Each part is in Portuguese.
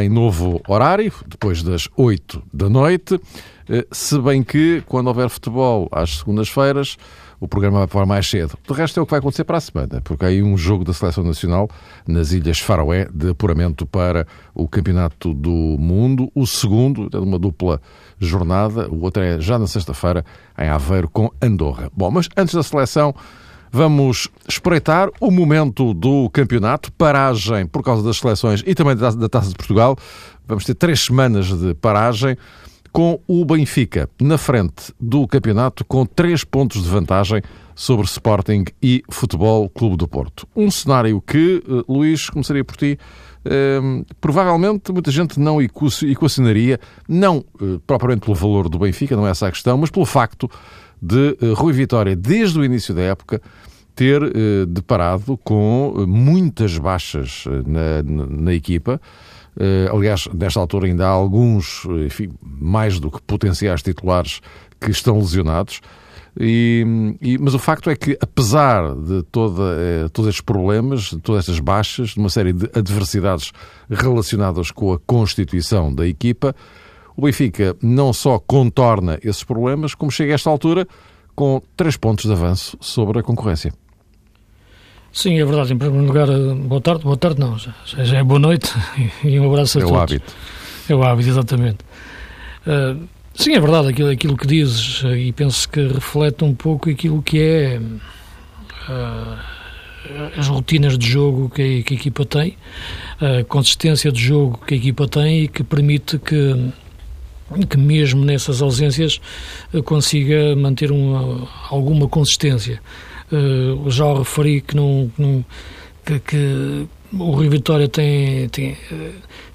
em novo horário, depois das 8 da noite. Eh, se bem que, quando houver futebol às segundas-feiras, o programa vai para mais cedo. De resto, é o que vai acontecer para a semana, porque há aí um jogo da Seleção Nacional nas Ilhas Faroé de apuramento para o Campeonato do Mundo. O segundo é uma dupla jornada, o outro é já na sexta-feira, em Aveiro, com Andorra. Bom, mas antes da seleção, vamos espreitar o momento do campeonato, paragem por causa das seleções e também da Taça de Portugal. Vamos ter três semanas de paragem com o Benfica na frente do campeonato com três pontos de vantagem sobre Sporting e Futebol Clube do Porto. Um cenário que, eh, Luís, começaria por ti, Ehm, provavelmente muita gente não equacionaria, não uh, propriamente pelo valor do Benfica, não é essa a questão, mas pelo facto de uh, Rui Vitória, desde o início da época, ter uh, deparado com muitas baixas na, na, na, equipa. aliás, nesta altura ainda há alguns, enfim, mais do que potenciais titulares que estão lesionados. E, e, mas o facto é que, apesar de toda, eh, todos estes problemas, de todas estas baixas, de uma série de adversidades relacionadas com a constituição da equipa, o Benfica não só contorna esses problemas, como chega a esta altura com três pontos de avanço sobre a concorrência. Sim, é verdade. Em primeiro lugar, eh, boa tarde, boa tarde não, já, já é boa noite e um abraço a é todos. É o hábito. É o hábito, exatamente. Uh, Sim, é verdade aquilo, aquilo que dizes eh, e penso que reflete um pouco aquilo que é uh, as rotinas de jogo que a, que a, equipa tem, a consistência de jogo que a equipa tem e que permite que, que mesmo nessas ausências eh, consiga manter uma, alguma consistência. Uh, já referi que não, não que, que o Rio Vitória tem, tem,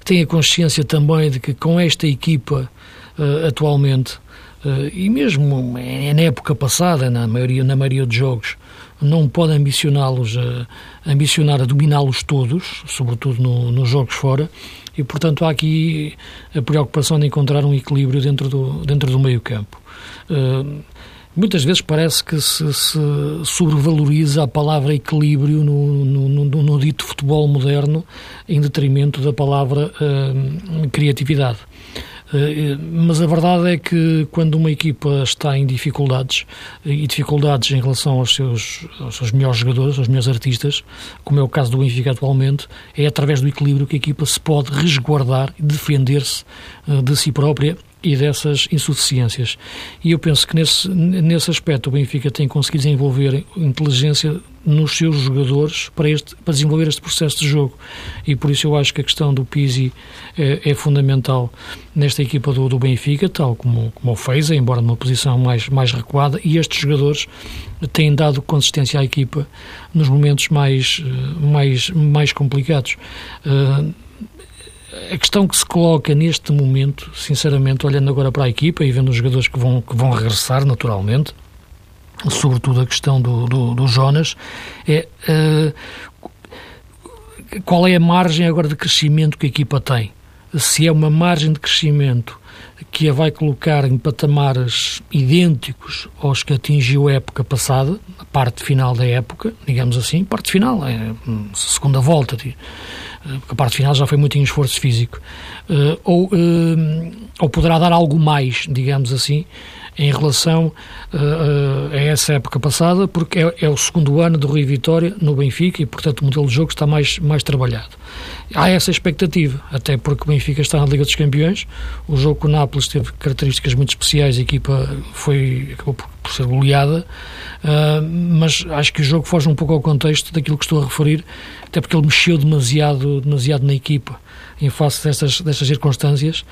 tem a consciência também de que com esta equipa uh, atualmente, uh, e mesmo na época passada, na maioria, na maioria dos jogos, não pode ambicioná-los a, ambicionar a dominá-los todos, sobretudo no, nos jogos fora, e portanto há aqui a preocupação de encontrar um equilíbrio dentro do, dentro do meio campo. Uh, muitas vezes parece que se, se, sobrevaloriza a palavra equilíbrio no, no, no, no, dito futebol moderno em detrimento da palavra uh, criatividade. Eh, mas a verdade é que quando uma equipa está em dificuldades, eh, e dificuldades em relação aos seus, aos seus melhores jogadores, aos melhores artistas, como é o caso do Benfica atualmente, é através do equilíbrio que a equipa se pode resguardar e defender-se eh, de si própria e dessas insuficiências. E eu penso que nesse, nesse aspecto o Benfica tem conseguido desenvolver inteligência nos seus jogadores para, este, para desenvolver este processo de jogo. E por isso eu acho que a questão do Pizzi é, é fundamental nesta equipa do, do, Benfica, tal como, como o fez, embora numa posição mais, mais recuada, e estes jogadores têm dado consistência à equipa nos momentos mais, mais, mais complicados. Uh, a questão que se coloca neste momento, sinceramente, olhando agora para a equipa e vendo os jogadores que vão, que vão regressar naturalmente, sobretudo a questão do, do, do Jonas, é uh, qual é a margem agora de crescimento que a equipa tem? Se é uma margem de crescimento que a vai colocar em patamares idênticos aos que atingiu a época passada, a parte final da época, digamos assim, parte final, é segunda volta, a parte final já foi muito em esforço físico, uh, ou, uh, ou poderá dar algo mais, digamos assim, em relação uh, a essa época passada, porque é, é, o segundo ano do Rio Vitória no Benfica e, portanto, o modelo de jogo está mais, mais trabalhado. Há essa expectativa, até porque o Benfica está na Liga dos Campeões, o jogo com o Nápoles teve características muito especiais, a equipa foi, acabou por, por ser goleada, uh, mas acho que o jogo foge um pouco ao contexto daquilo que estou a referir, até porque ele mexeu demasiado, demasiado na equipa em face destas, destas circunstâncias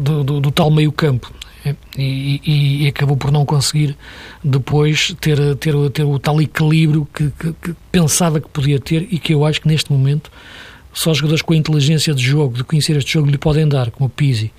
do, do, do tal meio campo. E, e, e, acabou por não conseguir depois ter, ter, ter o tal equilíbrio que, que, que, pensava que podia ter e que eu acho que neste momento só jogadores com a inteligência de jogo, de conhecer este jogo, lhe podem dar, como o Pizzi.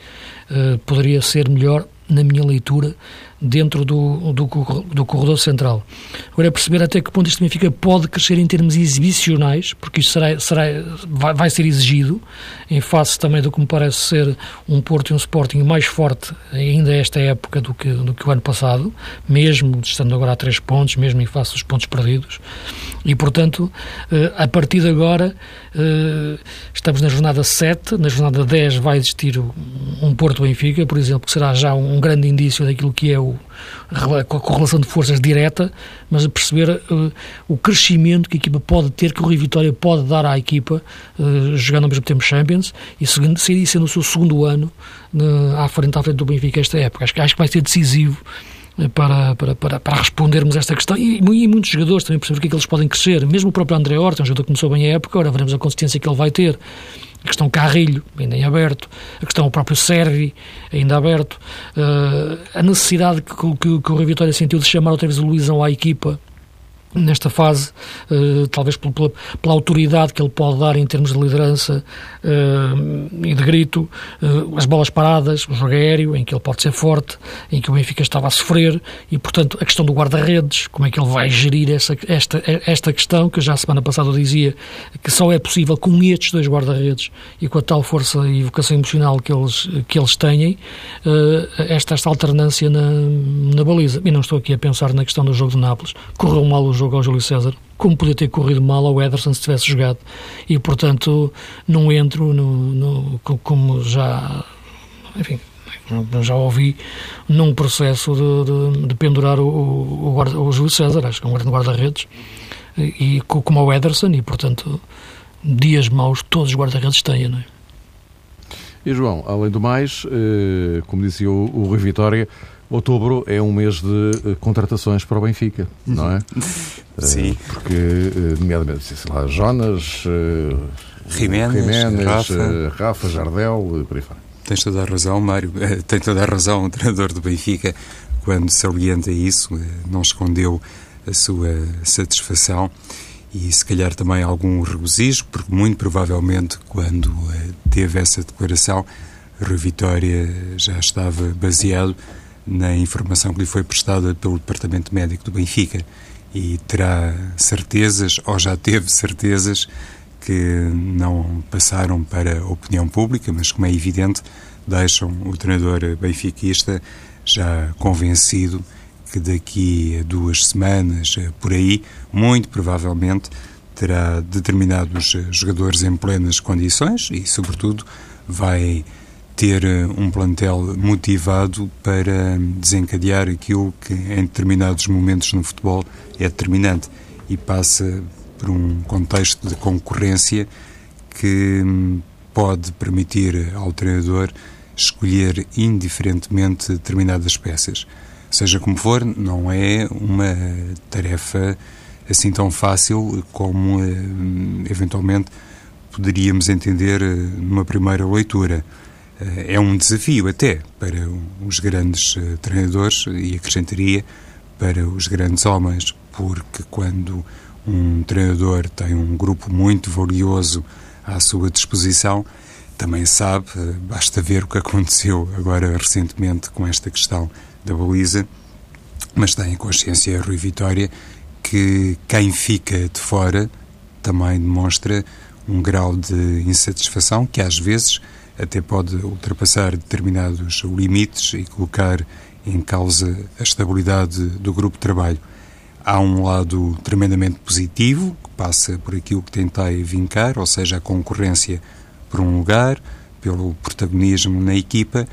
Uh, poderia ser melhor na minha leitura, dentro do, do, do corredor central. Agora é perceber até que ponto este Benfica pode crescer em termos exibicionais, porque isso será, será, vai, vai, ser exigido, em face também do que me parece ser um Porto e um Sporting mais forte ainda esta época do que, do que o ano passado, mesmo estando agora a três pontos, mesmo em face dos pontos perdidos. E, portanto, eh, a partir de agora, eh, estamos na jornada 7, na jornada 10 vai existir um Porto-Benfica, por exemplo, que será já um grande indício daquilo que é o, a correlação de forças direta, mas a perceber uh, o crescimento que a equipa pode ter, que o Rio Vitória pode dar à equipa, uh, jogando ao mesmo tempo Champions, e segundo, sendo o seu segundo ano uh, à, frente, à frente do Benfica esta época. Acho, acho que vai ser decisivo para, para, para, para respondermos a esta questão. E, e, muitos jogadores também perceber o que é que eles podem crescer. Mesmo o próprio André Horta, um jogador que começou bem a época, agora veremos a consistência que ele vai ter. A questão Carrilho, ainda em aberto, a questão o próprio Servi, ainda aberto, uh, a necessidade que, que, que o Rio Vitória sentiu de chamar outra vez o Luizão à equipa nesta fase, uh, talvez pela, pela, autoridade que ele pode dar em termos de liderança uh, e de grito, uh, as bolas paradas, o jogo aéreo, em que ele pode ser forte, em que o Benfica estava a sofrer, e portanto a questão do guarda-redes, como é que ele vai gerir essa, esta, esta questão, que já a semana passada eu dizia que só é possível com estes dois guarda-redes e com a tal força e vocação emocional que eles, que eles têm, esta, esta alternância na, na baliza. E não estou aqui a pensar na questão do jogo de Nápoles. Correu mal o jogo ao Júlio César, como podia ter corrido mal ao Ederson se tivesse jogado. E, portanto, não entro no, no como já. Enfim, já ouvi num processo de, de, de pendurar o, o, o, o Júlio César, acho que é um guarda-redes, e, e, como ao Ederson, e portanto, dias maus todos os guarda-redes têm, não é? E João, além do mais, eh, como dizia o, o Rui Vitória, Outubro é um mês de uh, contratações para o Benfica, não é? Sim. Uh, porque, uh, nomeadamente, sei lá, Jonas, Jiménez, Rafa. Rafa, Jardel, por aí fora. Tens toda a razão, Mário. Tem toda a razão o treinador do Benfica quando salienta isso, não escondeu a sua satisfação e se calhar também algum regozijo, porque muito provavelmente quando teve essa declaração, Rui Vitória já estava baseado na informação que lhe foi prestada pelo Departamento Médico do Benfica. E terá certezas, ou já teve certezas, que não passaram para a opinião pública, mas como é evidente, deixam o treinador benfiquista já convencido que daqui a duas semanas, por aí, muito provavelmente terá determinados jogadores em plenas condições e, sobretudo, vai ter eh, um plantel motivado para desencadear aquilo que em determinados momentos no futebol é determinante e passa por um contexto de concorrência que hum, pode permitir ao treinador escolher indiferentemente determinadas peças. Seja como for, não é uma tarefa assim tão fácil como hum, eventualmente poderíamos entender eh, numa primeira leitura. É um desafio até para os grandes eh, treinadores e acrescentaria para os grandes homens, porque quando um treinador tem um grupo muito valioso à sua disposição, também sabe, eh, basta ver o que aconteceu agora recentemente com esta questão da baliza, mas tem consciência, Rui Vitória, que quem fica de fora também demonstra um grau de insatisfação que às vezes até pode ultrapassar determinados limites e colocar em causa a estabilidade do grupo de trabalho. Há um lado tremendamente positivo, que passa por aquilo que tentei vincar, ou seja, a concorrência por um lugar, pelo protagonismo na equipa,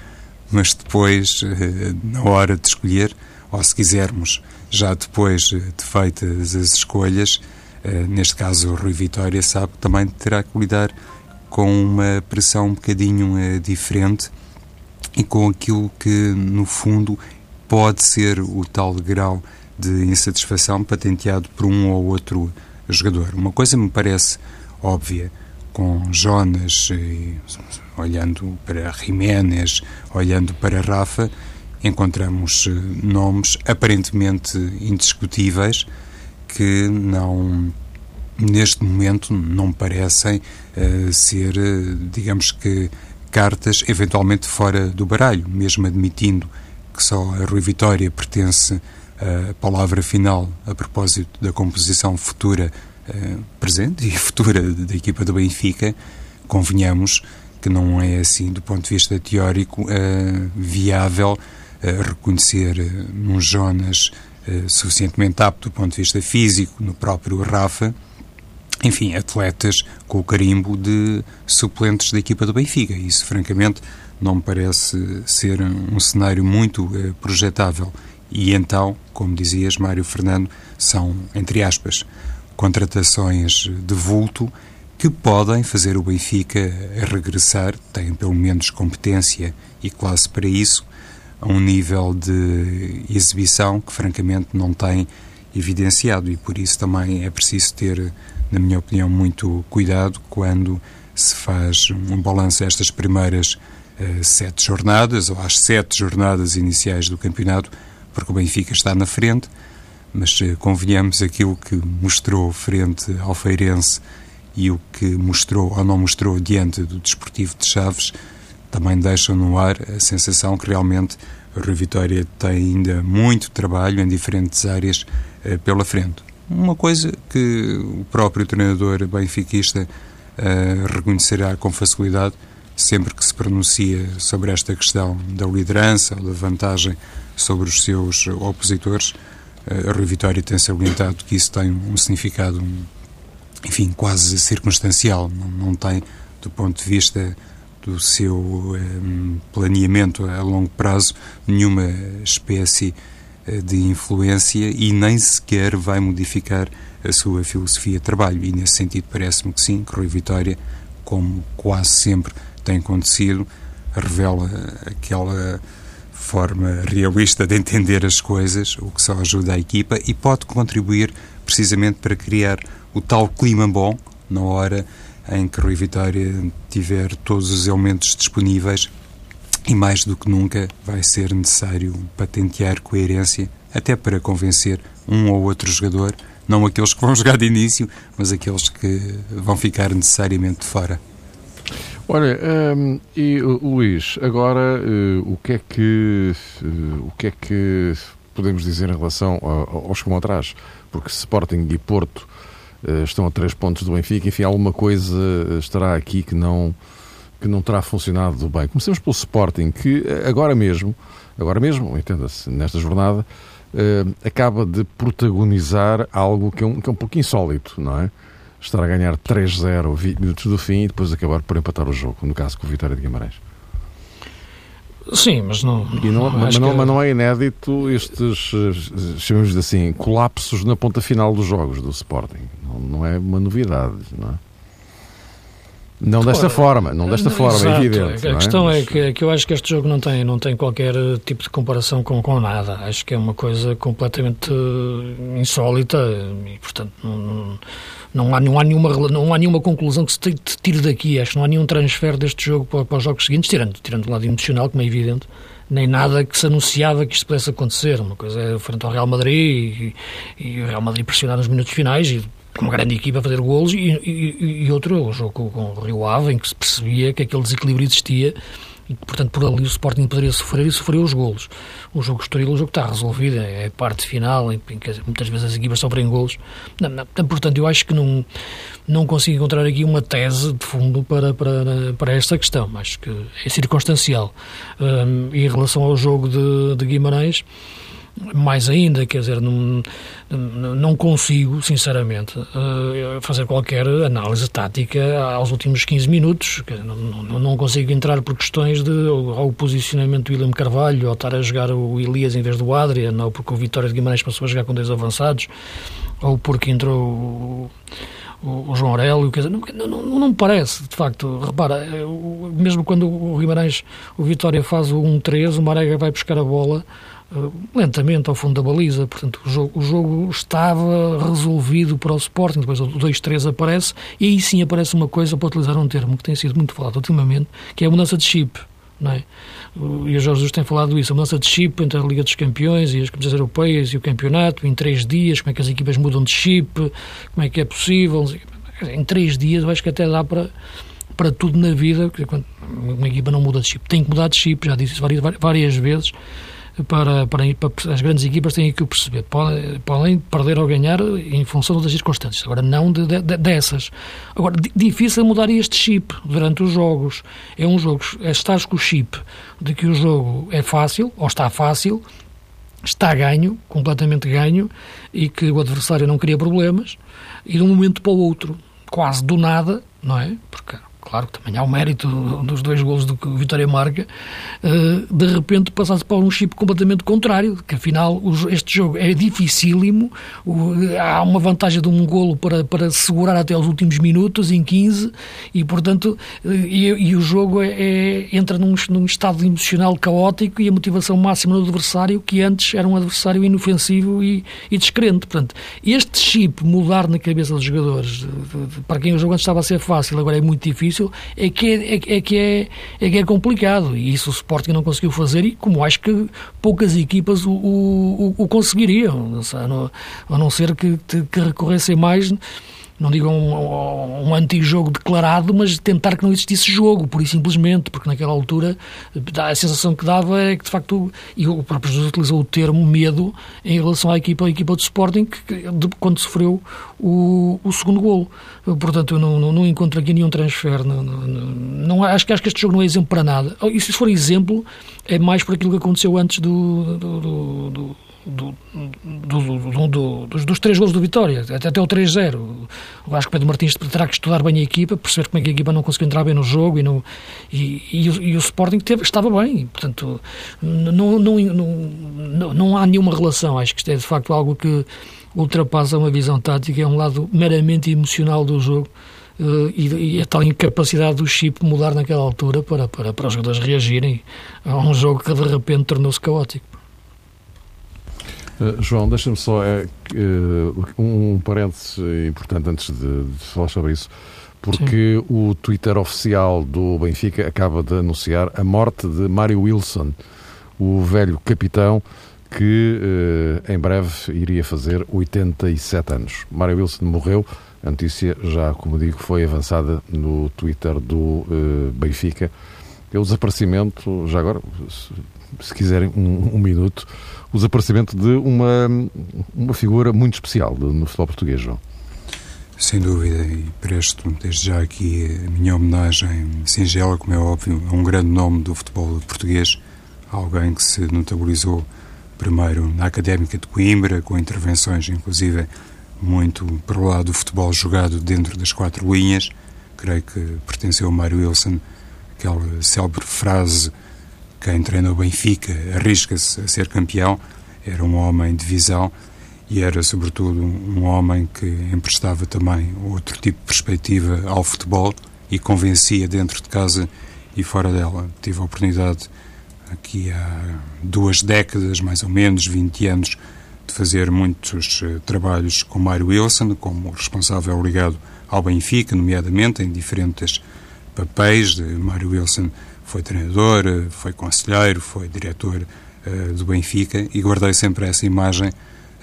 mas depois, eh, na hora de escolher, ou se quisermos, já depois de feitas as escolhas, eh, neste caso o Rui Vitória sabe que também terá que lidar com uma pressão um bocadinho uh, diferente e com aquilo que, no fundo, pode ser o tal grau de insatisfação patenteado por um ou outro jogador. Uma coisa me parece óbvia, com Jonas, eh, olhando para Jiménez, olhando para Rafa, encontramos eh, nomes aparentemente indiscutíveis que não neste momento não parecem uh, ser, uh, digamos que, cartas eventualmente fora do baralho, mesmo admitindo que só a Rui Vitória pertence a palavra final a propósito da composição futura, uh, presente e futura da equipa do Benfica, convenhamos que não é assim, do ponto de vista teórico, uh, viável reconhecer um Jonas suficientemente apto do ponto de vista físico, no próprio Rafa, enfim, atletas com o carimbo de suplentes da equipa do Benfica. Isso, francamente, não me parece ser um cenário muito projetável. E então, como dizias, Mário Fernando, são, entre aspas, contratações de vulto que podem fazer o Benfica regressar, têm pelo menos competência e classe para isso, a um nível de exibição que francamente não tem evidenciado e por isso também é preciso ter, na minha opinião, muito cuidado quando se faz um balanço destas primeiras uh, sete jornadas ou às sete jornadas iniciais do campeonato porque o Benfica está na frente, mas eh, convenhamos aquilo que mostrou frente ao Feirense e o que mostrou ou não mostrou diante do Desportivo de Chaves também deixam no ar a sensação que realmente o Rio Vitória tem ainda muito trabalho em diferentes áreas eh, pela frente. Uma coisa que o próprio treinador benfiquista eh, reconhecerá com facilidade sempre que se pronuncia sobre esta questão da liderança ou da vantagem sobre os seus opositores, a Rui Vitória tem salientado que isso tem um significado, enfim, quase circunstancial, não, não tem, do ponto de vista do seu um, planeamento a longo prazo, nenhuma espécie eh, de influência e nem sequer vai modificar a sua filosofia de trabalho. E nesse sentido parece-me que sim, que Rui Vitória, como quase sempre tem acontecido, revela aquela forma realista de entender as coisas, o que só ajuda a equipa e pode contribuir precisamente para criar o tal clima bom na hora em que Rui Vitória tiver todos os elementos disponíveis e mais do que nunca vai ser necessário patentear coerência até para convencer um ou outro jogador, não aqueles que vão jogar de início, mas aqueles que vão ficar necessariamente fora. Olha, um, e Luís, agora uh, o que é que uh, o que é que podemos dizer em relação aos que vão atrás? Porque Sporting e Porto uh, estão a três pontos do Benfica, enfim, alguma coisa estará aqui que não que não terá funcionado bem. Comecemos pelo Sporting, que agora mesmo, agora mesmo, entenda-se, nesta jornada, acaba de protagonizar algo que é um, que é um pouco insólito, não é? estar a ganhar 3-0 20 minutos do fim e depois acabar por empatar o jogo, no caso com o Vitória de Guimarães. Sim, mas não. não mas, não, mas não é inédito estes, eh, chamemos assim, colapsos na ponta final dos jogos do Sporting. Não, não é uma novidade, não é? Não desta forma, não desta forma, é exato. é evidente. A questão é? é, que, é que eu acho que este jogo não tem, não tem qualquer tipo de comparação com, com nada. Acho que é uma coisa completamente eh, insólita e, portanto, não, não, há, não, há, nenhuma, não há nenhuma conclusão que se tire daqui. Acho que não há nenhum transfer deste jogo para, para os jogos seguintes, tirando, tirando o lado emocional, como é evidente nem nada que se anunciava que isto pudesse acontecer. Uma coisa é frente ao Real Madrid e, e o Real Madrid pressionar nos minutos finais e com uma grande equipa a fazer golos e, e, e outro, o jogo com, o Rio Ave, em que se percebia que aquele desequilíbrio existia e portanto, por ali o Sporting poderia sofrer e sofreu os golos. O jogo Estoril, o jogo está resolvido, é a parte final, em que muitas vezes as equipas sofrem golos. Não, não, portanto, eu acho que não, não consigo encontrar aqui uma tese de fundo para, para, para esta questão, acho que é circunstancial. Um, em relação ao jogo de, de Guimarães, mais ainda, quer dizer, não, não consigo, sinceramente, eh, fazer qualquer análise tática aos últimos 15 minutos. Não, consigo entrar por questões de ao posicionamento do William Carvalho, ao estar a jogar o Elias em vez do Adrian, ou porque o Vitória de Guimarães passou a jogar com dois avançados, ou porque entrou o, o, João Aurélio, quer dizer, não, não, não, me parece, de facto, repara, eh, mesmo quando o Guimarães, o Vitória faz o 1-3, o Marega vai buscar a bola, lentamente ao fundo da baliza. Portanto, o jogo, o jogo estava resolvido para o Sporting. Depois o 2-3 aparece e aí sim aparece uma coisa, para utilizar um termo que tem sido muito falado ultimamente, que é a mudança de chip. Não é? E o Jorge Jesus tem falado isso, a mudança de chip entre a Liga dos Campeões e as competições europeias e o campeonato, em três dias, como é que as equipas mudam de chip, como é que é possível. Em três dias eu acho que até dá para, para tudo na vida, uma equipa não muda de chip, tem que mudar de chip, já disse isso várias, várias vezes, para, para, para, as grandes equipas têm que o perceber. Podem, podem perder ou ganhar em função das circunstâncias, agora não de, de, dessas. Agora, difícil mudar este chip durante os jogos. É um jogo, é, estás com o chip de que o jogo é fácil, ou está fácil, está ganho, completamente ganho, e que o adversário não cria problemas, e de um momento para o outro, quase do nada, não é? Porque claro que também há o mérito dos dois golos do que o Vitória marca, eh, de repente passasse para um chip completamente contrário, que afinal este jogo é dificílimo, há uma vantagem de um golo para, para segurar até os últimos minutos, em 15, e portanto, eh, e, e o jogo é, é, entra num, num estado emocional caótico e a motivação máxima do adversário, que antes era um adversário inofensivo e, e descrente. Portanto, este chip mudar na cabeça dos jogadores, para quem o jogo antes estava a ser fácil, agora é muito difícil, é que é, é, é, que é, é que é complicado. E isso o Sporting não conseguiu fazer e como acho que poucas equipas o, o, o conseguiriam, a não, a não ser que, que recorressem mais não digo um, um antijogo declarado, mas tentar que não existisse jogo, por e simplesmente, porque naquela altura a sensação que dava é que, de facto, e o próprio Jesus utilizou o termo medo em relação à equipa, à equipa do Sporting, que, de, quando sofreu o, o segundo golo. Portanto, eu não, não, não encontro aqui nenhum transfer. Não, não, não, acho, que, acho que este jogo não é exemplo para nada. E se for exemplo, é mais por aquilo que aconteceu antes do, do, dos, três gols do Vitória, até, até o 3-0. Acho que Pedro Martins terá que estudar bem a equipa, perceber como é que a equipa não conseguiu entrar bem no jogo e, no, e, e, o, e o Sporting teve, estava bem. Portanto, não, não, não, não há nenhuma relação. Acho que isto é de facto algo que ultrapassa uma visão tática, é um lado meramente emocional do jogo. Uh, e, e, a tal incapacidade do chip mudar naquela altura para, para, para os jogadores reagirem a um jogo que de repente tornou-se caótico. Uh, João, deixa-me só uh, um parênteses importante antes de, de falar sobre isso, porque Sim. o Twitter oficial do Benfica acaba de anunciar a morte de Mário Wilson, o velho capitão que uh, em breve iria fazer 87 anos. Mário Wilson morreu, a notícia já, como digo, foi avançada no Twitter do Benfica. É o desaparecimento, já agora, se, se quiserem, um, um minuto o desaparecimento de uma, uma figura muito especial no futebol português, João. Sem dúvida, e presto desde já aqui a minha homenagem singela, como é óbvio, a um grande nome do futebol português, alguém que se notabilizou primeiro na Académica de Coimbra, com intervenções inclusive muito para o lado do futebol jogado dentro das quatro linhas. Creio que pertenceu a Mário Wilson, aquela célebre frase quem treina o Benfica arrisca-se a ser campeão, era um homem de visão e era, sobretudo, um homem que emprestava também outro tipo de perspectiva ao futebol e convencia dentro de casa e fora dela. Tive a oportunidade, aqui há duas décadas, mais ou menos, 20 anos, de fazer muitos uh, trabalhos com Mário Wilson, como responsável ligado ao Benfica, nomeadamente em diferentes papéis de Mário Wilson foi treinador, foi conselheiro, foi diretor uh, do Benfica e guardei sempre essa imagem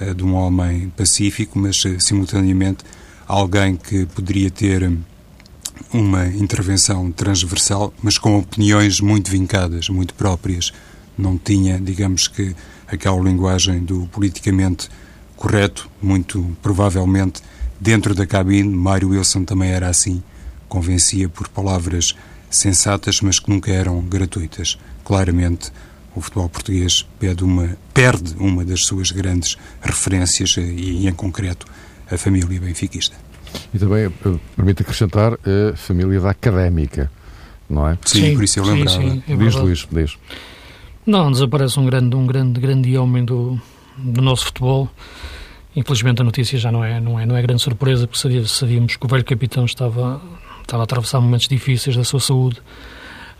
uh, de um homem pacífico, mas simultaneamente alguém que poderia ter uma intervenção transversal, mas com opiniões muito vincadas, muito próprias. Não tinha, digamos que, aquela linguagem do politicamente correto, muito provavelmente dentro da cabine. Mário Wilson também era assim, convencia por palavras sensatas, mas que nunca eram gratuitas. Claramente, o futebol português perde uma, perde uma das suas grandes referências e, em concreto, a família benfiquista. E também, eh, permite acrescentar, a família da académica, não é? Sim, sim por isso eu lembrava. Sim, sim, é diz, Luís, diz. Não, desaparece um grande, um grande, grande homem do, do nosso futebol. Infelizmente a notícia já não é, não é, não é grande surpresa, porque sabíamos que o velho capitão estava estava a atravessar momentos difíceis da sua saúde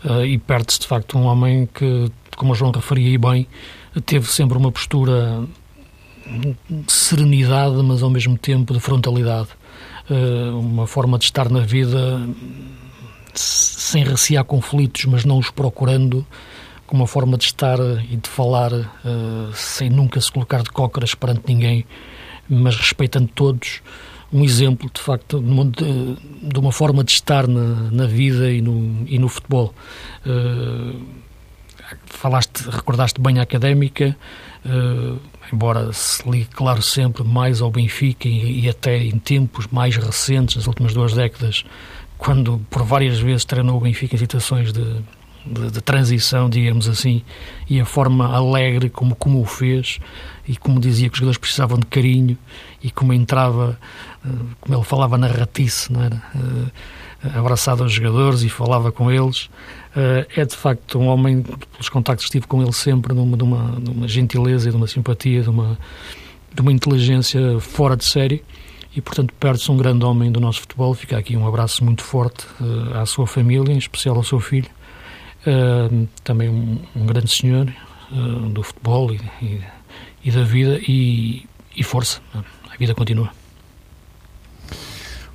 uh, e perde-se de facto um homem que, como o João referia e bem, teve sempre uma postura de serenidade, mas ao mesmo tempo de frontalidade. Uh, uma forma de estar na vida sem recear conflitos, mas não os procurando, com uma forma de estar e de falar uh, sem nunca se colocar de cócoras perante ninguém, mas respeitando todos um exemplo, de facto, de, uma forma de estar na, na vida e no, e no futebol. Uh, falaste, recordaste bem a académica, uh, embora se ligue, claro, sempre mais ao Benfica e, e, até em tempos mais recentes, nas últimas duas décadas, quando por várias vezes treinou o Benfica em situações de, de, de, transição, digamos assim, e a forma alegre como, como o fez, e como dizia que os jogadores precisavam de carinho, e como entrava, uh, como ele falava na ratice, não era? Uh, abraçado aos jogadores e falava com eles. Uh, é de facto um homem, pelos contactos que tive com ele sempre, de uma, de uma, de uma gentileza, de uma simpatia, de uma, de uma inteligência fora de série e, portanto, perde-se um grande homem do nosso futebol. Fica aqui um abraço muito forte uh, à sua família, em especial ao seu filho. Uh, também um, um, grande senhor uh, do futebol e, e, e, da vida e, e força. A vida continua.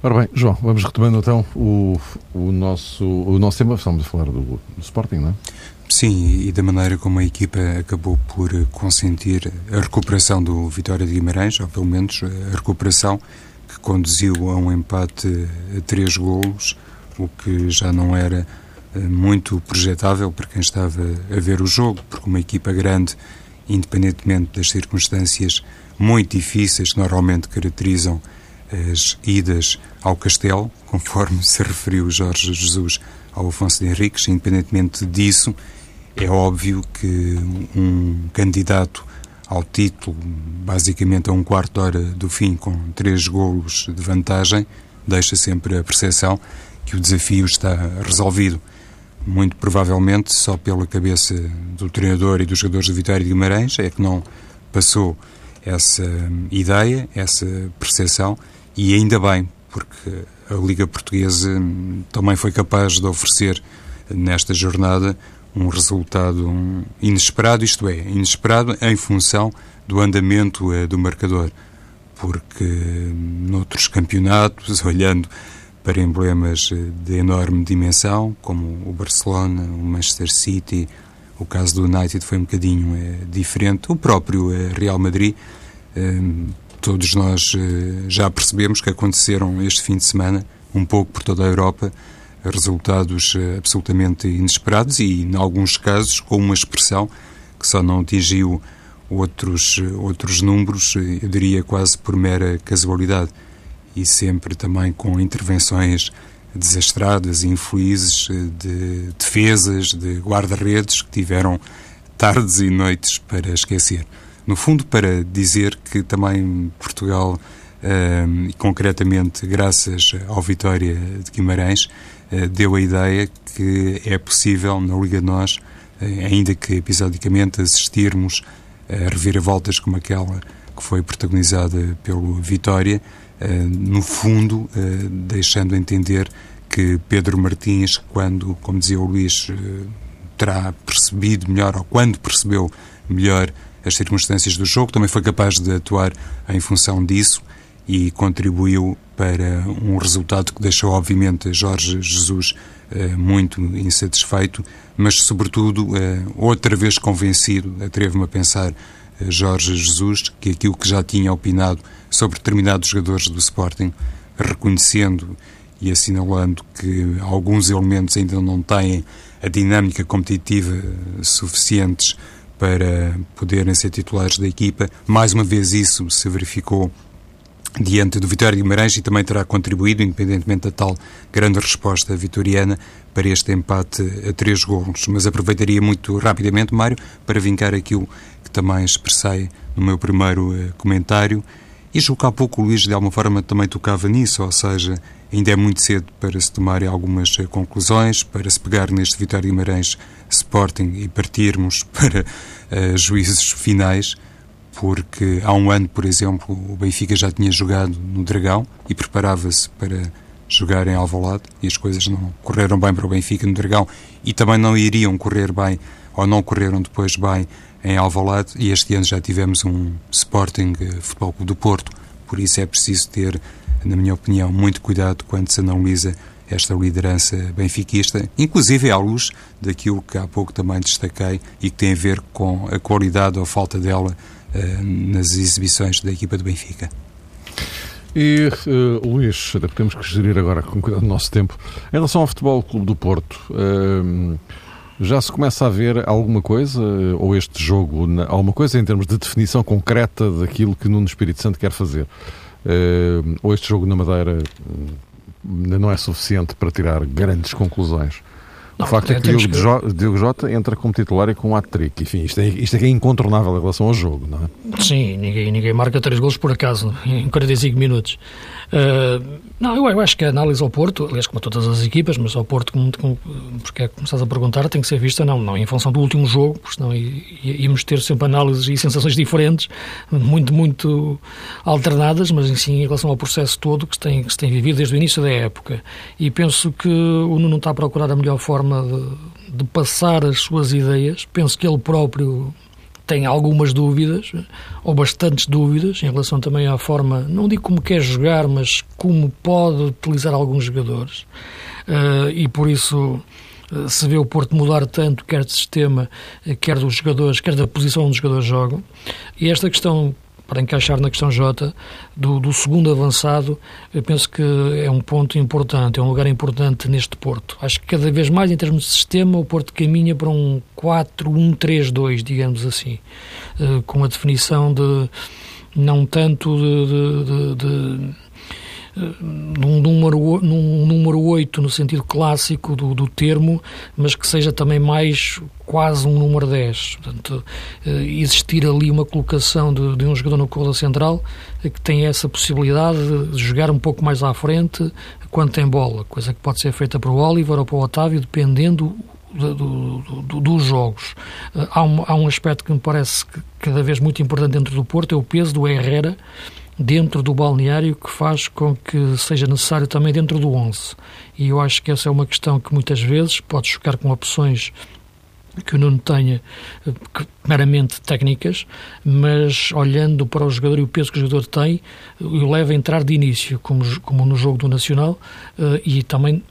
Ora bem, João, vamos retomando então o, o, nosso, o nosso tema. Estamos a falar do, do Sporting, não é? Sim, e da maneira como a equipa acabou por consentir a recuperação do Vitória de Guimarães, ou pelo menos a recuperação que conduziu a um empate a três golos, o que já não era muito projetável para quem estava a ver o jogo, porque uma equipa grande, independentemente das circunstâncias muito difíceis que normalmente caracterizam as idas ao castelo, conforme se referiu Jorge Jesus ao Afonso de Henriques. Independentemente disso, é óbvio que um candidato ao título, basicamente a um quarto de hora do fim, com três golos de vantagem, deixa sempre a percepção que o desafio está resolvido. Muito provavelmente, só pela cabeça do treinador e dos jogadores de Vitória de Guimarães, é que não passou essa ideia, essa percepção, e ainda bem, porque a Liga Portuguesa também foi capaz de oferecer nesta jornada um resultado inesperado, isto é, inesperado em função do andamento eh, do marcador, porque noutros campeonatos, olhando para emblemas eh, de enorme dimensão, como o Barcelona, o Manchester City, o caso do United foi um bocadinho é, diferente, o próprio Real Madrid. Todos nós já percebemos que aconteceram este fim de semana, um pouco por toda a Europa, resultados absolutamente inesperados e, em alguns casos, com uma expressão que só não atingiu outros, outros números, eu diria quase por mera casualidade, e sempre também com intervenções desastradas e infelizes de defesas, de guarda-redes que tiveram tardes e noites para esquecer. No fundo para dizer que também Portugal, uh, e concretamente graças ao Vitória de Guimarães, uh, deu a ideia que é possível na Liga Nós, uh, ainda que episodicamente assistirmos a reviravoltas como aquela que foi protagonizada pelo Vitória, no fundo deixando entender que Pedro Martins, quando, como dizia o Luís, terá percebido melhor, ou quando percebeu melhor as circunstâncias do jogo, também foi capaz de atuar em função disso e contribuiu para um resultado que deixou, obviamente, Jorge Jesus eh, muito insatisfeito, mas, sobretudo, eh, outra vez convencido, atrevo-me a pensar, eh, Jorge Jesus, que aquilo que já tinha opinado sobre determinados jogadores do Sporting, reconhecendo e assinalando que alguns elementos ainda não têm a dinâmica competitiva suficientes para poderem ser titulares da equipa. Mais uma vez isso se verificou diante do Vitória de Guimarães e também terá contribuído, independentemente da tal grande resposta vitoriana, para este empate a três golos. Mas aproveitaria muito rapidamente, Mário, para vincar aquilo que também expressei no meu primeiro uh, comentário e julgo que há pouco o Luís de alguma forma também tocava nisso, ou seja, ainda é muito cedo para se tomarem algumas uh, conclusões, para se pegar neste Vitória Guimarães Sporting e partirmos para uh, juízos finais, porque há um ano, por exemplo, o Benfica já tinha jogado no Dragão e preparava-se para jogar em Alvalade e as coisas não correram bem para o Benfica no Dragão e também não iriam correr bem ou não correram depois bem em Alvalade. E este ano já tivemos um Sporting eh, Futebol Clube do Porto, por isso é preciso ter, na minha opinião, muito cuidado quando se analisa esta liderança benfiquista, inclusive à luz daquilo que há pouco também destaquei e que tem a ver com a qualidade ou falta dela uh, nas exibições da equipa do Benfica. E, uh, Luís, temos que gerir agora com cuidado o nosso tempo. Em relação ao Futebol Clube do Porto, uh, Já se começa a ver alguma coisa, ou este jogo, alguma coisa em termos de definição concreta daquilo que Nuno Espírito Santo quer fazer? Uh, ou este jogo na Madeira ainda não é suficiente para tirar grandes conclusões? O facto é, é que Diogo, que... Diogo Jota entra como titular e com um hat-trick. Enfim, isto é, isto é é incontornável em relação ao jogo, não é? Sim, ninguém, ninguém marca três gols por acaso em 45 minutos. Uh, não, eu, eu, acho que a análise ao Porto, aliás, como a todas as equipas, mas ao Porto, como, como, porque é que começas a perguntar, tem que ser vista, não, não em função do último jogo, porque senão íamos ter sempre análises e sensações diferentes, muito, muito alternadas, mas sim em relação ao processo todo que se tem, que se tem vivido desde o início da época. E penso que o Nuno está a procurar a melhor forma de, de passar as suas ideias. Penso que ele próprio tem algumas dúvidas, ou bastantes dúvidas, em relação também à forma, não digo como quer jogar, mas como pode utilizar alguns jogadores. Uh, e por isso uh, se vê o Porto mudar tanto, quer de sistema, quer dos jogadores, quer da posição onde os jogadores jogam. E esta questão para encaixar na questão J, do, do, segundo avançado, eu penso que é um ponto importante, é um lugar importante neste Porto. Acho que cada vez mais, em termos de sistema, o Porto caminha para um 4-1-3-2, digamos assim, uh, com a definição de não tanto de, de, de num número, num número 8 no sentido clássico do, do termo, mas que seja também mais quase um número 10. Portanto, eh, existir ali uma colocação de, de um jogador no corredor central eh, que tem essa possibilidade de jogar um pouco mais à frente quando tem bola, coisa que pode ser feita para o Oliver ou para o Otávio, dependendo do, do, do, dos jogos. Eh, há um, há um aspecto que me parece cada vez muito importante dentro do Porto, é o peso do Herrera dentro do balneário que faz com que seja necessário também dentro do 11. E eu acho que essa é uma questão que muitas vezes pode chocar com opções que o Nuno tenha meramente técnicas, mas olhando para o jogador e o peso que o jogador tem, o leva a entrar de início, como, como no jogo do Nacional, uh, e também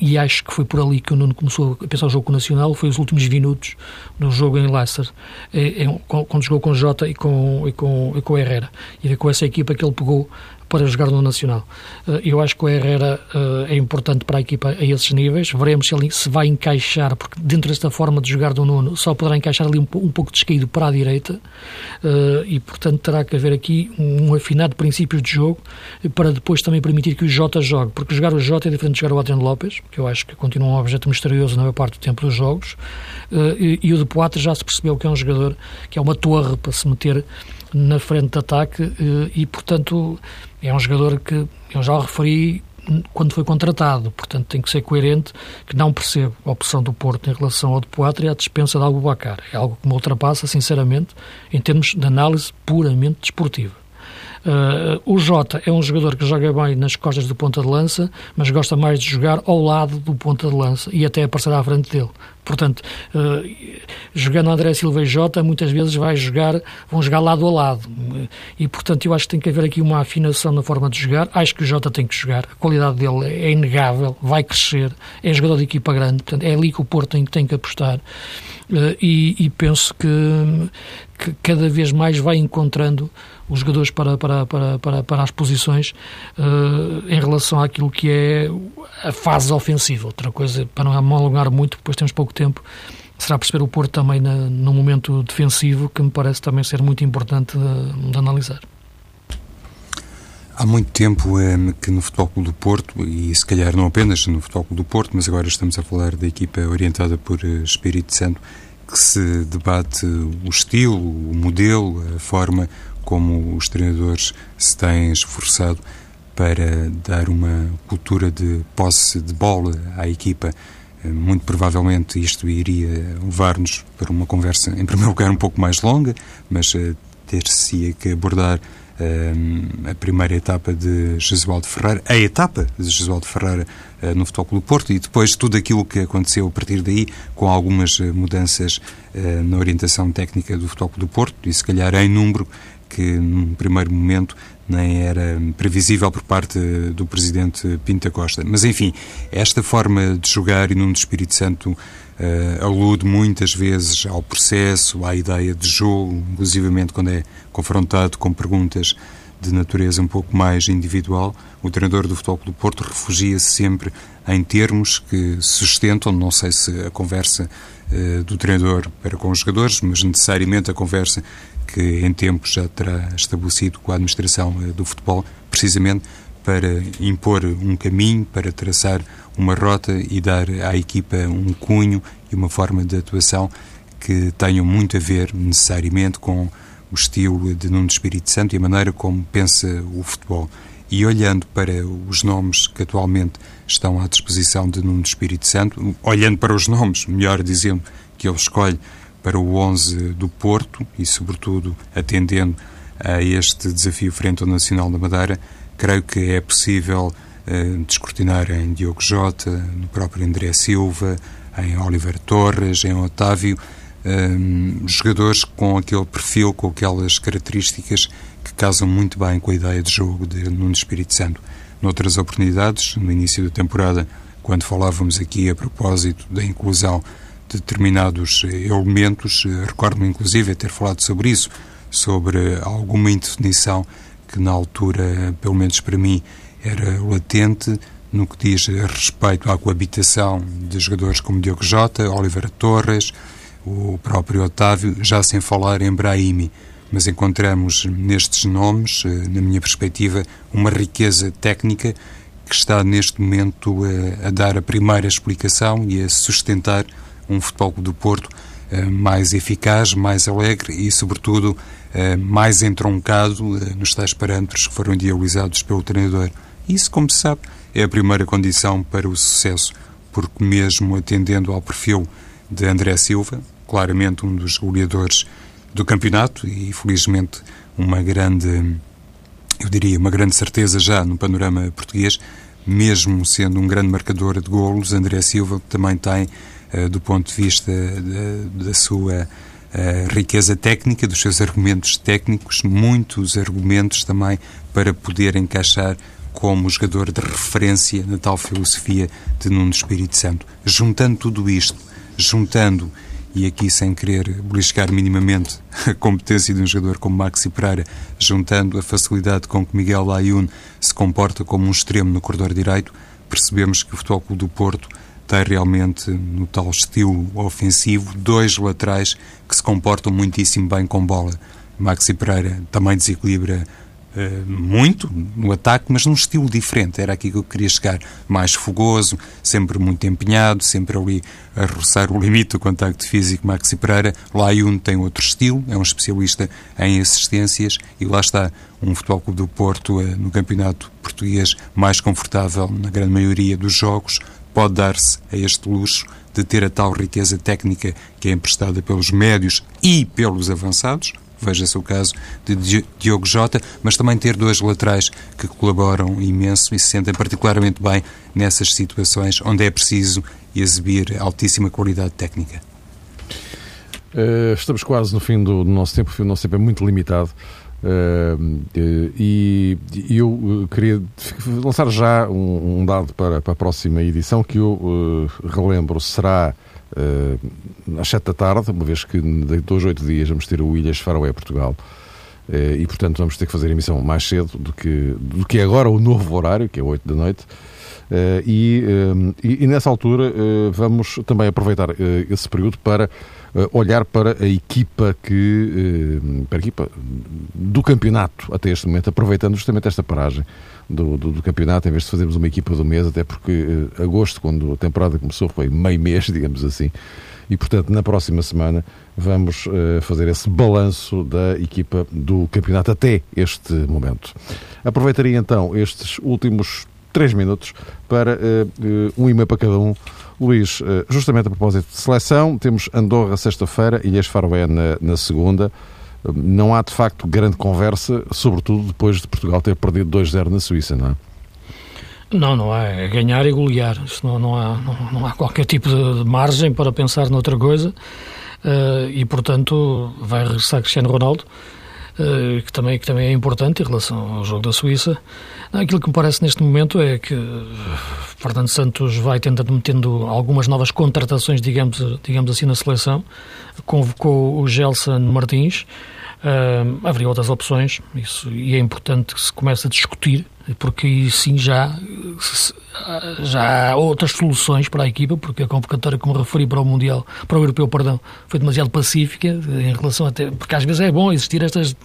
e acho que foi por ali que o Nuno começou a pensar o jogo nacional, foi os últimos minutos do jogo em Leicester, é, é, quando jogou com Jota e com, e com, e com Herrera, e com essa equipa que ele pegou para jogar no Nacional. Eh, eu acho que o Herrera eh, é importante para a equipa a esses níveis. Veremos se ele se vai encaixar, porque dentro desta forma de jogar do Nuno só poderá encaixar ali um, pouco descaído para a direita eh, e, portanto, terá que haver aqui um afinado de princípios de jogo para depois também permitir que o Jota jogue, porque jogar o Jota é diferente de jogar o Adriano Lopes, que eu acho que continua um objeto misterioso na maior parte do tempo dos jogos, e, o de Poitre já se percebeu que é um jogador que é uma torre para se meter na frente de ataque eh, e, portanto, é um jogador que eu já o referi quando foi contratado, portanto tem que ser coerente, que não percebo a opção do Porto em relação ao de Poitre e à dispensa de Albubacar. É algo que me ultrapassa, sinceramente, em termos de análise puramente desportiva. Uh, o Jota é um jogador que joga bem nas costas do ponta de lança, mas gosta mais de jogar ao lado do ponta de lança e até aparecer à frente dele. Portanto, uh, jogando André Silva e Jota, muitas vezes vai jogar, vão jogar lado a lado. E, portanto, eu acho que tem que haver aqui uma afinação na forma de jogar. Acho que o Jota tem que jogar. A qualidade dele é inegável, vai crescer. É jogador de equipa grande. Portanto, é ali que o Porto tem, tem que apostar. Uh, e, e, penso que, que cada vez mais vai encontrando os jogadores para, para, para, para, para as posições uh, em relação àquilo que é a fase ofensiva. Outra coisa, para não alongar muito, depois temos pouco tempo, será perceber o Porto também na, no momento defensivo, que me parece também ser muito importante de, de analisar. Há muito tempo é, que no Futebol Clube do Porto, e se calhar não apenas no Futebol Clube do Porto, mas agora estamos a falar da equipa orientada por eh, Espírito Santo, que se debate o estilo, o modelo, a forma como os treinadores se têm esforçado para dar uma cultura de posse de bola à equipa. Eh, muito provavelmente isto iria levar-nos para uma conversa, em primeiro lugar, um pouco mais longa, mas uh, ter-se que abordar uh, a primeira etapa de Jesualdo Ferreira, a etapa de Jesualdo Ferreira uh, no Futebol Clube Porto e depois tudo aquilo que aconteceu a partir daí, com algumas mudanças na orientação técnica do Futebol Clube Porto e se calhar em número que num primeiro momento nem era previsível por parte do Presidente Pinta Costa. Mas, enfim, esta forma de jogar e num Espírito Santo uh, alude muitas vezes ao processo, à ideia de jogo, inclusivamente quando é confrontado com perguntas de natureza um pouco mais individual, o treinador do Futebol do Porto refugia-se sempre em termos que sustentam, não sei se a conversa uh, do treinador para com os jogadores, mas necessariamente a conversa que em tempo já terá estabelecido com a administração uh, do futebol, precisamente para impor um caminho, para traçar uma rota e dar à equipa um cunho e uma forma de atuação que tenham muito a ver necessariamente com o estilo de Nuno Espírito Santo e a maneira como pensa o futebol. E olhando para os nomes que atualmente estão à disposição de Nuno Espírito Santo, olhando para os nomes, melhor dizendo, que ele escolhe para o 11 do Porto e, sobretudo, atendendo a este desafio frente ao Nacional da Madeira, creio que é possível uh, descortinar em Diogo Jota, no próprio André Silva, em Oliver Torres, em Otávio, um, jogadores com aquele perfil, com aquelas características que casam muito bem com a ideia de jogo de Nuno Espírito Santo. Noutras oportunidades, no início da temporada, quando falávamos aqui a propósito da inclusão determinados elementos, recordo-me inclusive ter falado sobre isso, sobre alguma indefinição que na altura, pelo menos para mim, era latente no que diz respeito à coabitação de jogadores como Diogo Jota, Oliver Torres, o próprio Otávio, já sem falar em Brahimi. Mas encontramos nestes nomes, eh, na minha perspectiva, uma riqueza técnica que está neste momento a, a dar a primeira explicação e a sustentar um futebol do Porto eh, mais eficaz, mais alegre e, sobretudo, eh, mais entroncado nos tais parâmetros que foram idealizados pelo treinador. Isso, como se sabe, é a primeira condição para o sucesso, porque mesmo atendendo ao perfil de André Silva, claramente um dos goleadores do campeonato e felizmente uma grande, eu diria, uma grande certeza já no panorama português, mesmo sendo um grande marcador de golos, André Silva também tem, do ponto de vista da, da sua uh, riqueza técnica, dos seus argumentos técnicos, muitos argumentos também para poder encaixar como jogador de referência na tal filosofia de Nuno Espírito Santo. Juntando tudo isto, juntando, e aqui sem querer beliscar minimamente a competência de um jogador como Maxi Pereira, juntando a facilidade com que Miguel Layun se comporta como um extremo no corredor direito, percebemos que o Futebol Clube do Porto tem realmente, no tal estilo ofensivo, dois laterais que se comportam muitíssimo bem com bola. Maxi Pereira também desequilibra Uh, muito no ataque, mas num estilo diferente. Era aqui que eu queria chegar. Mais fogoso, sempre muito empenhado, sempre ali a roçar o limite do contacto físico. Maxi Pereira. Laiun tem outro estilo, é um especialista em assistências e lá está um Futebol Clube do Porto uh, no campeonato português mais confortável na grande maioria dos jogos. Pode dar-se a este luxo de ter a tal riqueza técnica que é emprestada pelos médios e pelos avançados, veja-se o caso de Diogo Jota, mas também ter dois laterais que colaboram imenso e se sentem particularmente bem nessas situações onde é preciso exibir altíssima qualidade técnica. Uh, estamos quase no fim do, do, nosso tempo, o nosso tempo é muito limitado. Uh, e, eu queria lançar já um, um dado para, para, a próxima edição que eu uh, relembro será uh, às 7 da tarde, uma vez que de dois, oito dias vamos ter o Ilhas Faroé Portugal. E, portanto, vamos ter que fazer a emissão mais cedo do que, do que é agora o novo horário, que é 8 da noite. E, e, e, nessa altura vamos também aproveitar esse período para olhar para a equipa que para a equipa do campeonato até este momento, aproveitando justamente esta paragem do, do, do, campeonato, em vez de fazermos uma equipa do mês, até porque uh, agosto, quando a temporada começou, foi meio mês, digamos assim. E, portanto, na próxima semana vamos uh, fazer esse balanço da equipa do campeonato até este momento. Aproveitaria então estes últimos três minutos para uh, um e-mail para cada um. Luís, justamente a propósito de seleção, temos Andorra sexta-feira, Ilhas Faroé na, na segunda não há de facto grande conversa, sobretudo depois de Portugal ter perdido 2-0 na Suíça, não é? Não, não há. É ganhar e golear. Isto não, não, há, não, não há qualquer tipo de margem para pensar noutra coisa. Uh, e, portanto, vai regressar Cristiano Ronaldo, uh, que, também, que também é importante em relação ao jogo da Suíça. Aquilo que me parece neste momento é que Fernando Santos vai tentando metendo algumas novas contratações, digamos, digamos assim, na seleção. Convocou o Gelson Martins. Uh, haveria outras opções isso, e é importante que se comece a discutir porque aí sim já, já há outras soluções para a equipa, porque a convocatória, como referi para o Mundial, para o Europeu, perdão, foi demasiado pacífica em relação até, porque às vezes é bom existir estas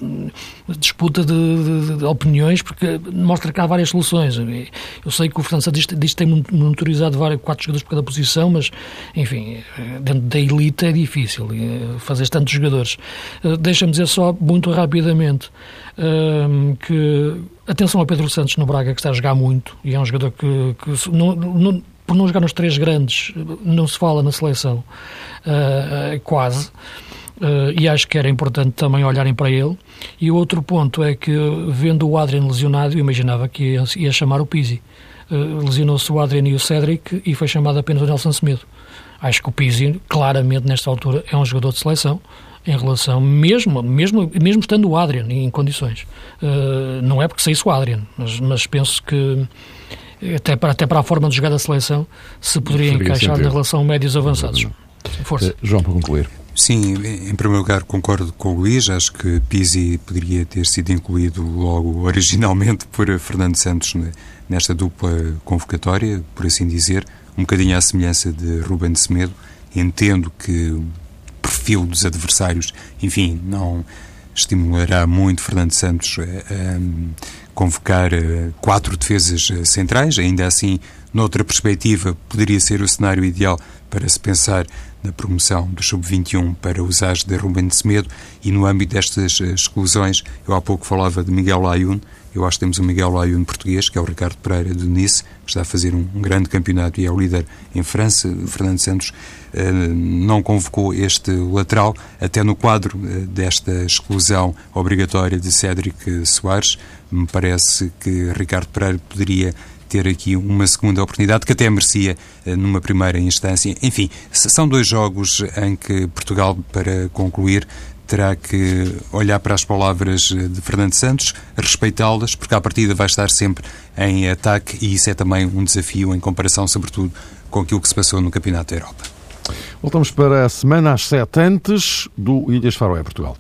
disputa de, de, de opiniões, porque mostra que há várias soluções. Eu sei que o Fernando Santos diz que tem monitorizado vários, quatro jogadores por cada posição, mas, enfim, dentro da elite é difícil eh, fazer tantos jogadores. Eh, deixa-me dizer só, muito rapidamente, eh, que atenção ao Pedro Santos no Braga, que está a jogar muito, e é um jogador que, que não, não, por não jogar nos três grandes, não se fala na seleção, quase. Uh, e acho que era importante também olharem para ele. E o outro ponto é que, vendo o Adrian lesionado, eu imaginava que ia, ia chamar o Pizzi. Uh, Lesionou-se o Adrian e o Cédric e foi chamado apenas o Nelson Semedo. Acho que o Pizzi, claramente, nesta altura, é um jogador de seleção em relação, mesmo, mesmo, mesmo estando o Adrian em condições. Uh, não é porque saísse o Adrian, mas, mas penso que até para, até para a forma de jogar da seleção se poderia encaixar na relação médios avançados. Força. João, para concluir. Sim, em primeiro lugar concordo com o Luís, acho que Pizzi poderia ter sido incluído logo originalmente por Fernando Santos nesta dupla convocatória, por assim dizer, um bocadinho à semelhança de Ruben Semedo. Entendo que perfil dos adversários, enfim, não estimulará muito Fernando Santos a, a convocar eh, quatro defesas eh, centrais, ainda assim, noutra perspectiva, poderia ser o cenário ideal para se pensar na promoção do Sub-21 para os AS de Ruben de Semedo. E no âmbito destas eh, exclusões, eu há pouco falava de Miguel Layun, eu acho que temos um Miguel Layun português, que é o Ricardo Pereira do Nice, que está a fazer um, grande campeonato e é o líder em França. Fernando Santos eh, não convocou este lateral, até no quadro eh, desta exclusão obrigatória de Cédric Soares. Me parece que Ricardo Pereira poderia ter aqui uma segunda oportunidade que até merecia eh, numa primeira instância. Enfim, são dois jogos em que Portugal, para concluir, terá que olhar para as palavras de Fernando Santos, respeitá-las, porque a partida vai estar sempre em ataque e isso é também um desafio em comparação, sobretudo, com aquilo que se passou no Campeonato da Europa. Voltamos para a semana às sete antes do Ilhas Faroé, Portugal.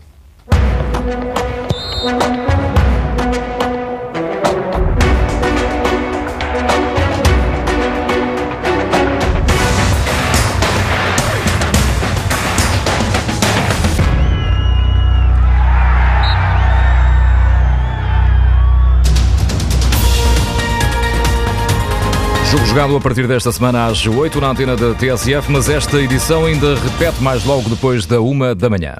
Jogo jogado a partir desta semana às 8 na antena da TSF, mas esta edição ainda repete mais logo depois da 1 da manhã.